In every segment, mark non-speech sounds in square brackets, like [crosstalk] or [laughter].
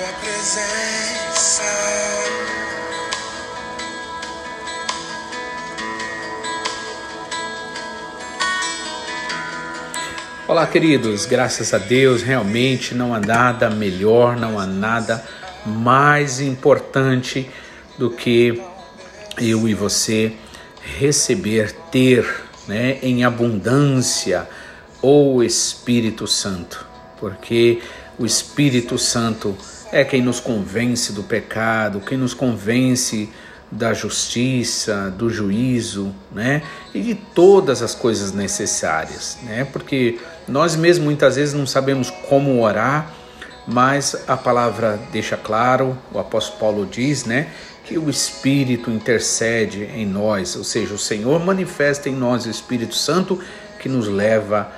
Tua presença. Olá, queridos, graças a Deus, realmente não há nada melhor, não há nada mais importante do que eu e você receber, ter né, em abundância o Espírito Santo, porque o Espírito Santo é quem nos convence do pecado, quem nos convence da justiça, do juízo, né? E de todas as coisas necessárias, né? Porque nós mesmos muitas vezes não sabemos como orar, mas a palavra deixa claro, o apóstolo Paulo diz, né, que o Espírito intercede em nós, ou seja, o Senhor manifesta em nós o Espírito Santo que nos leva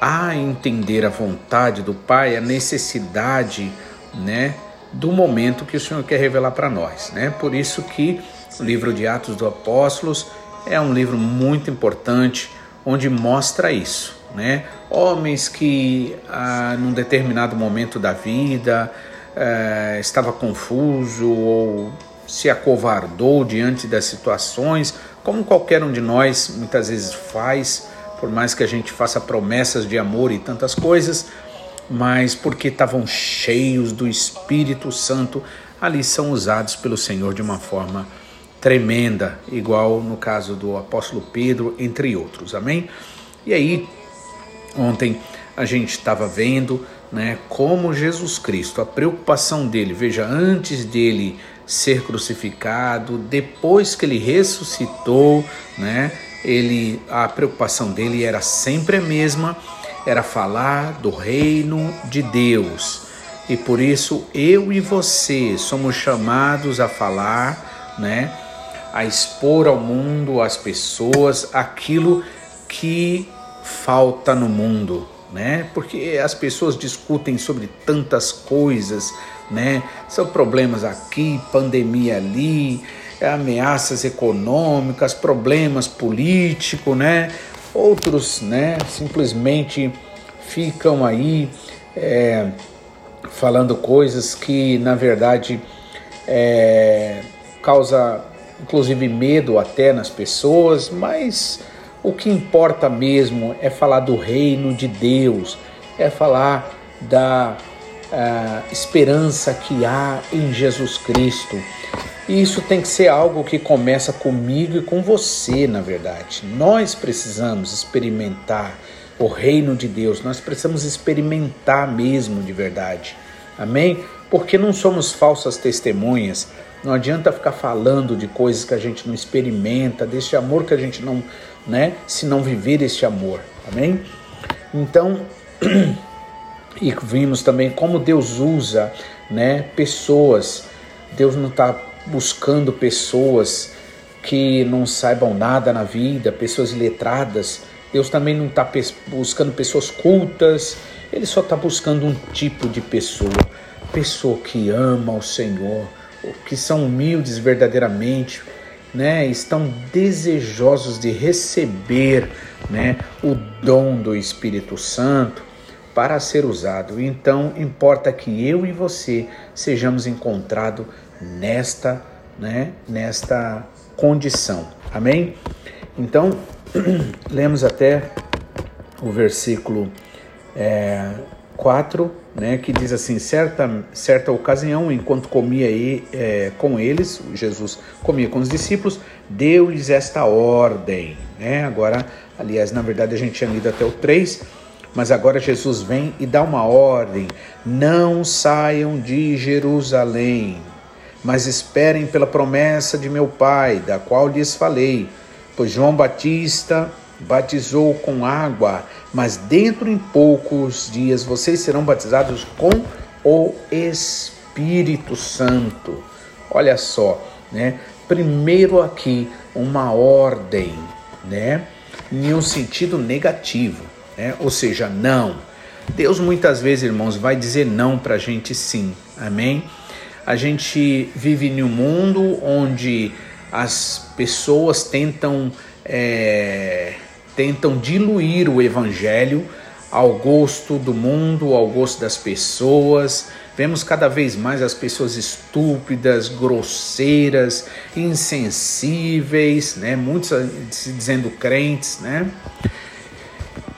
a entender a vontade do Pai, a necessidade, né, do momento que o Senhor quer revelar para nós, né? Por isso que o livro de Atos dos Apóstolos é um livro muito importante onde mostra isso, né? Homens que ah, num determinado momento da vida ah, estava confuso ou se acovardou diante das situações, como qualquer um de nós muitas vezes faz, por mais que a gente faça promessas de amor e tantas coisas, mas porque estavam cheios do Espírito Santo, ali são usados pelo Senhor de uma forma tremenda, igual no caso do apóstolo Pedro, entre outros. Amém? E aí, ontem a gente estava vendo, né, como Jesus Cristo, a preocupação dele, veja, antes dele ser crucificado, depois que ele ressuscitou, né, ele a preocupação dele era sempre a mesma, era falar do reino de Deus. E por isso eu e você somos chamados a falar, né, a expor ao mundo, às pessoas, aquilo que falta no mundo, né? Porque as pessoas discutem sobre tantas coisas, né? São problemas aqui, pandemia ali, ameaças econômicas, problemas políticos, né? Outros, né? Simplesmente ficam aí é, falando coisas que na verdade é, causa inclusive medo até nas pessoas, mas o que importa mesmo é falar do reino de Deus, é falar da uh, esperança que há em Jesus Cristo. E isso tem que ser algo que começa comigo e com você, na verdade. Nós precisamos experimentar o reino de Deus, nós precisamos experimentar mesmo de verdade. Amém? Porque não somos falsas testemunhas, não adianta ficar falando de coisas que a gente não experimenta, desse amor que a gente não, né, se não viver este amor. Amém? Então, [clears throat] e vimos também como Deus usa, né, pessoas. Deus não está buscando pessoas que não saibam nada na vida, pessoas letradas. Deus também não está buscando pessoas cultas. Ele só está buscando um tipo de pessoa, pessoa que ama o Senhor, que são humildes verdadeiramente, né, estão desejosos de receber, né, o dom do Espírito Santo para ser usado. Então, importa que eu e você sejamos encontrados nesta, né, nesta condição. Amém? Então, [clears throat] lemos até o versículo é, 4 né, que diz assim: certa, certa ocasião, enquanto comia é, com eles, Jesus comia com os discípulos, deu-lhes esta ordem. Né? Agora, aliás, na verdade a gente tinha lido até o 3, mas agora Jesus vem e dá uma ordem: não saiam de Jerusalém, mas esperem pela promessa de meu Pai, da qual lhes falei. Pois João Batista batizou com água, mas dentro em poucos dias vocês serão batizados com o Espírito Santo. Olha só, né? Primeiro aqui uma ordem, né? Em um sentido negativo, né? Ou seja, não, Deus muitas vezes, irmãos, vai dizer não para a gente sim, amém? A gente vive em um mundo onde as pessoas tentam, é, tentam diluir o evangelho ao gosto do mundo, ao gosto das pessoas. Vemos cada vez mais as pessoas estúpidas, grosseiras, insensíveis, né? Muitos se dizendo crentes, né?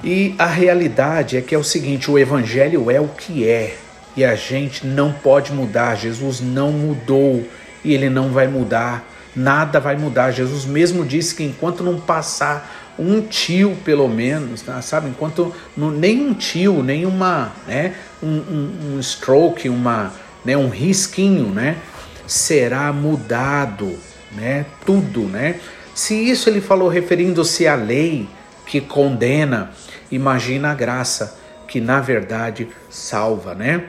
E a realidade é que é o seguinte: o evangelho é o que é e a gente não pode mudar. Jesus não mudou e ele não vai mudar. Nada vai mudar. Jesus mesmo disse que enquanto não passar um tio, pelo menos, tá? sabe? Enquanto não, nem um tio, nem uma, né? Um, um, um stroke, uma, né? um risquinho, né? Será mudado, né? Tudo, né? Se isso ele falou referindo-se à lei que condena, imagina a graça que na verdade salva, né?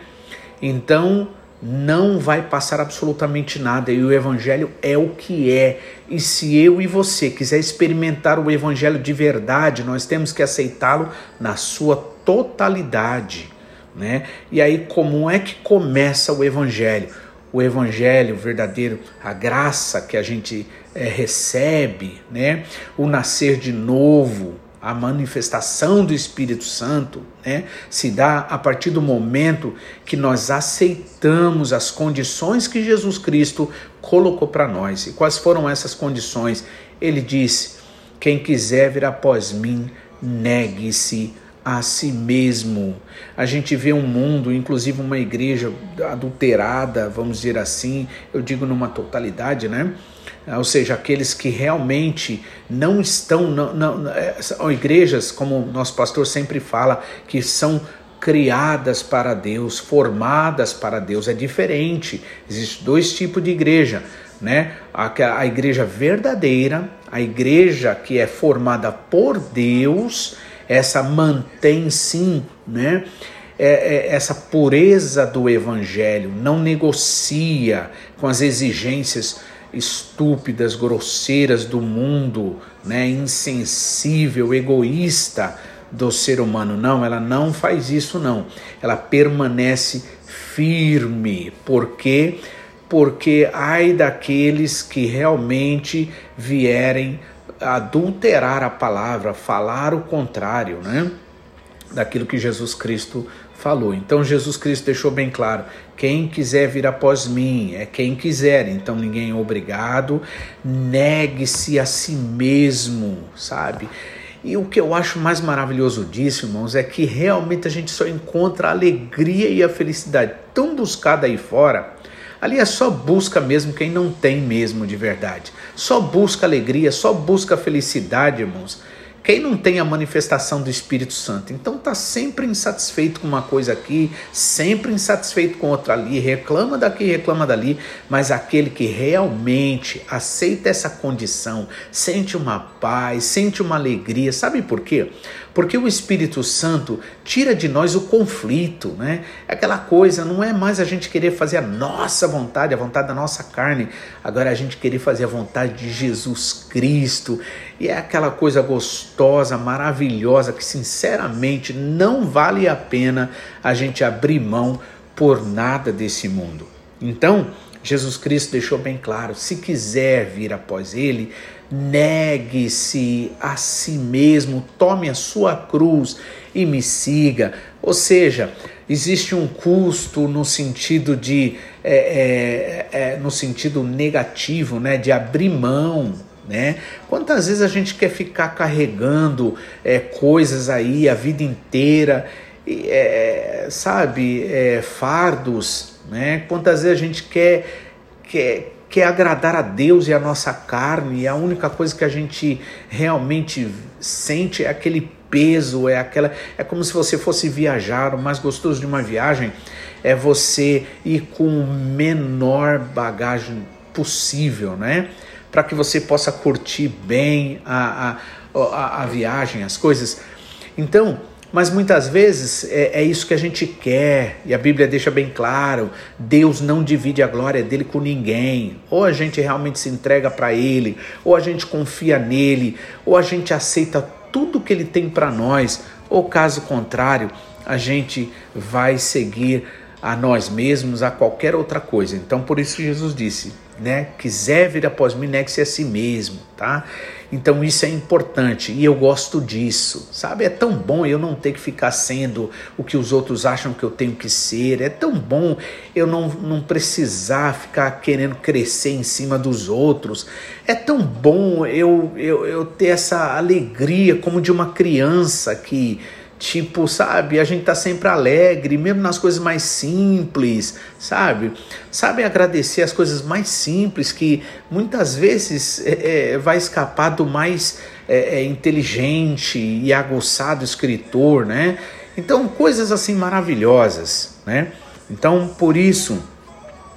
Então não vai passar absolutamente nada e o evangelho é o que é. E se eu e você quiser experimentar o evangelho de verdade, nós temos que aceitá-lo na sua totalidade, né? E aí como é que começa o evangelho? O evangelho verdadeiro, a graça que a gente é, recebe, né? O nascer de novo, a manifestação do Espírito Santo né, se dá a partir do momento que nós aceitamos as condições que Jesus Cristo colocou para nós. E quais foram essas condições? Ele disse: Quem quiser vir após mim, negue-se a si mesmo. A gente vê um mundo, inclusive uma igreja adulterada, vamos dizer assim, eu digo numa totalidade, né? Ou seja, aqueles que realmente não estão, não, não, é, são igrejas, como nosso pastor sempre fala, que são criadas para Deus, formadas para Deus, é diferente. Existem dois tipos de igreja, né? A, a igreja verdadeira, a igreja que é formada por Deus, essa mantém sim, né? É, é, essa pureza do evangelho, não negocia com as exigências estúpidas, grosseiras do mundo, né, insensível, egoísta do ser humano. Não, ela não faz isso não. Ela permanece firme. Por quê? Porque ai daqueles que realmente vierem adulterar a palavra, falar o contrário, né? Daquilo que Jesus Cristo falou. Então Jesus Cristo deixou bem claro: quem quiser vir após mim é quem quiser, então ninguém é obrigado, negue-se a si mesmo, sabe? E o que eu acho mais maravilhoso disso, irmãos, é que realmente a gente só encontra a alegria e a felicidade tão buscada aí fora. Ali é só busca mesmo quem não tem mesmo de verdade. Só busca alegria, só busca felicidade, irmãos. Quem não tem a manifestação do Espírito Santo, então está sempre insatisfeito com uma coisa aqui, sempre insatisfeito com outra ali, reclama daqui, reclama dali, mas aquele que realmente aceita essa condição, sente uma paz, sente uma alegria, sabe por quê? Porque o Espírito Santo tira de nós o conflito, né? Aquela coisa, não é mais a gente querer fazer a nossa vontade, a vontade da nossa carne, agora é a gente querer fazer a vontade de Jesus Cristo. E é aquela coisa gostosa, maravilhosa, que sinceramente não vale a pena a gente abrir mão por nada desse mundo. Então, Jesus Cristo deixou bem claro: se quiser vir após Ele, negue-se a si mesmo, tome a sua cruz e me siga. Ou seja, existe um custo no sentido de é, é, é, no sentido negativo, né, de abrir mão. Né? Quantas vezes a gente quer ficar carregando é, coisas aí a vida inteira, é, sabe, é, fardos, né? Quantas vezes a gente quer, quer quer agradar a Deus e a nossa carne, e a única coisa que a gente realmente sente é aquele peso, é aquela, é como se você fosse viajar. O mais gostoso de uma viagem é você ir com o menor bagagem possível, né? Para que você possa curtir bem a, a, a, a viagem, as coisas. Então, mas muitas vezes é, é, isso que a gente quer, e a Bíblia deixa bem claro: Deus não divide a glória dele com ninguém. Ou a gente realmente se entrega para ele, ou a gente confia nele, ou a gente aceita tudo que ele tem para nós, ou caso contrário, a gente vai seguir a nós mesmos, a qualquer outra coisa. Então, por isso Jesus disse, né? Quiser vir após mim, negue-se a si mesmo, tá? Então isso é importante e eu gosto disso, sabe? É tão bom eu não ter que ficar sendo o que os outros acham que eu tenho que ser. É tão bom eu não, não precisar ficar querendo crescer em cima dos outros. É tão bom eu, eu, eu ter essa alegria como de uma criança que Tipo, sabe, a gente tá sempre alegre, mesmo nas coisas mais simples, sabe? Sabe agradecer as coisas mais simples que muitas vezes é, é, vai escapar do mais é, é inteligente e aguçado escritor, né? Então, coisas assim maravilhosas, né? Então, por isso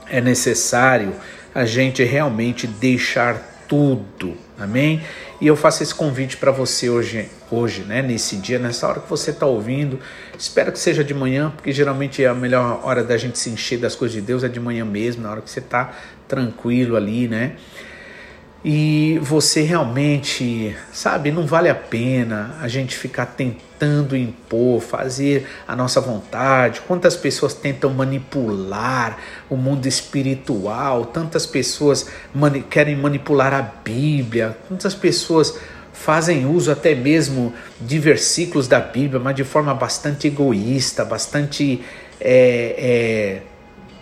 é necessário a gente realmente deixar tudo, amém? E eu faço esse convite para você hoje, hoje, né? Nesse dia, nessa hora que você está ouvindo. Espero que seja de manhã, porque geralmente é a melhor hora da gente se encher das coisas de Deus é de manhã mesmo, na hora que você está tranquilo ali, né? E você realmente, sabe, não vale a pena a gente ficar tentando impor, fazer a nossa vontade. Quantas pessoas tentam manipular o mundo espiritual, tantas pessoas mani querem manipular a Bíblia, quantas pessoas fazem uso até mesmo de versículos da Bíblia, mas de forma bastante egoísta, bastante. É, é,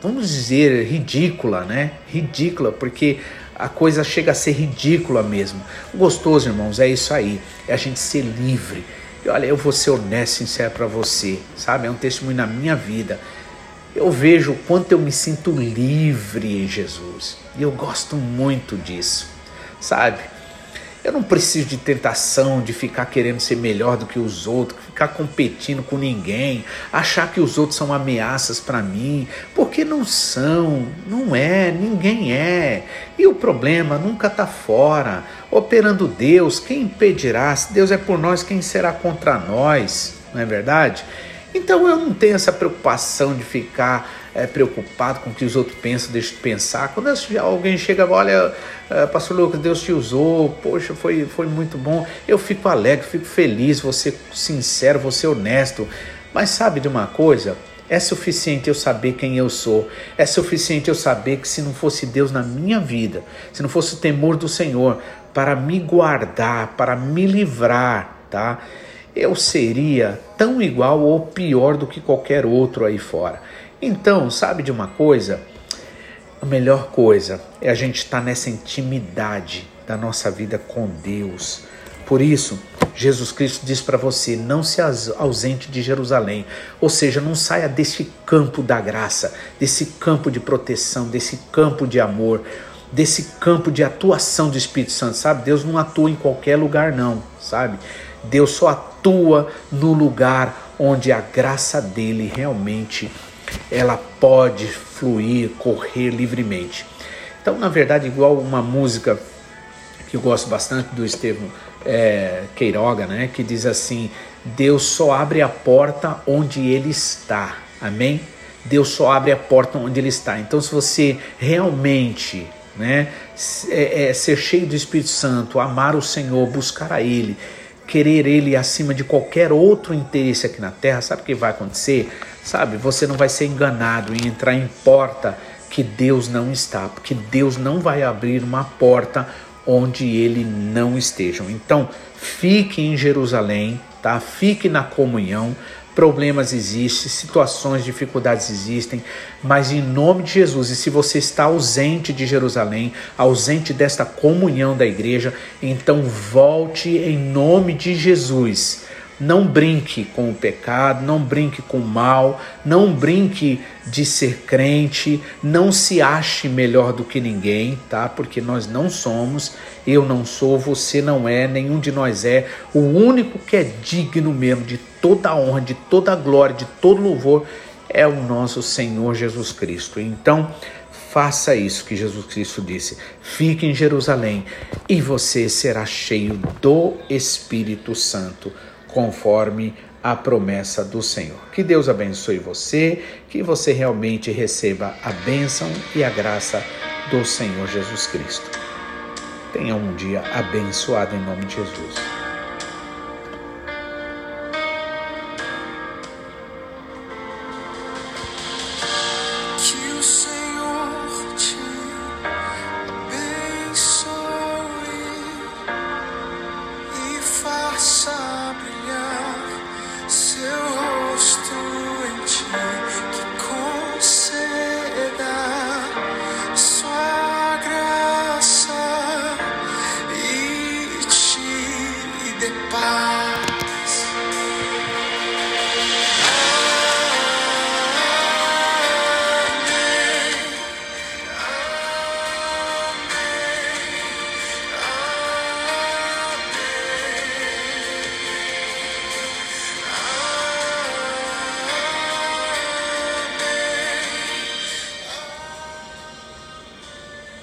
vamos dizer, ridícula, né? Ridícula, porque a coisa chega a ser ridícula mesmo. Gostoso, irmãos, é isso aí, é a gente ser livre. E olha, eu vou ser honesto, sincero para você, sabe? É um testemunho na minha vida. Eu vejo o quanto eu me sinto livre em Jesus. E eu gosto muito disso, sabe? Eu não preciso de tentação, de ficar querendo ser melhor do que os outros, ficar competindo com ninguém, achar que os outros são ameaças para mim, porque não são, não é, ninguém é. E o problema nunca está fora. Operando Deus, quem impedirá? Se Deus é por nós, quem será contra nós? Não é verdade? Então eu não tenho essa preocupação de ficar é, preocupado com o que os outros pensam, deixa de pensar. Quando alguém chega, olha, é, Pastor Lucas, Deus te usou, poxa, foi, foi muito bom. Eu fico alegre, fico feliz, você sincero, você honesto. Mas sabe de uma coisa? É suficiente eu saber quem eu sou. É suficiente eu saber que se não fosse Deus na minha vida, se não fosse o temor do Senhor para me guardar, para me livrar, tá? Eu seria tão igual ou pior do que qualquer outro aí fora. Então, sabe de uma coisa? A melhor coisa é a gente estar nessa intimidade da nossa vida com Deus. Por isso, Jesus Cristo diz para você: não se ausente de Jerusalém, ou seja, não saia desse campo da graça, desse campo de proteção, desse campo de amor, desse campo de atuação do Espírito Santo, sabe? Deus não atua em qualquer lugar, não, sabe? Deus só atua no lugar onde a graça dele realmente ela pode fluir, correr livremente. Então, na verdade, igual uma música que eu gosto bastante do Estevão é, Queiroga, né, que diz assim: Deus só abre a porta onde Ele está. Amém? Deus só abre a porta onde Ele está. Então, se você realmente né, é, é, ser cheio do Espírito Santo, amar o Senhor, buscar a Ele, querer Ele acima de qualquer outro interesse aqui na terra, sabe o que vai acontecer? Sabe, você não vai ser enganado em entrar em porta que Deus não está, porque Deus não vai abrir uma porta onde ele não esteja. Então, fique em Jerusalém, tá? Fique na comunhão. Problemas existem, situações, dificuldades existem, mas em nome de Jesus, e se você está ausente de Jerusalém, ausente desta comunhão da igreja, então volte em nome de Jesus não brinque com o pecado, não brinque com o mal, não brinque de ser crente, não se ache melhor do que ninguém, tá? Porque nós não somos, eu não sou, você não é, nenhum de nós é. O único que é digno mesmo de toda a honra, de toda a glória, de todo louvor é o nosso Senhor Jesus Cristo. Então, faça isso que Jesus Cristo disse: fique em Jerusalém e você será cheio do Espírito Santo conforme a promessa do Senhor. Que Deus abençoe você, que você realmente receba a bênção e a graça do Senhor Jesus Cristo. Tenha um dia abençoado em nome de Jesus.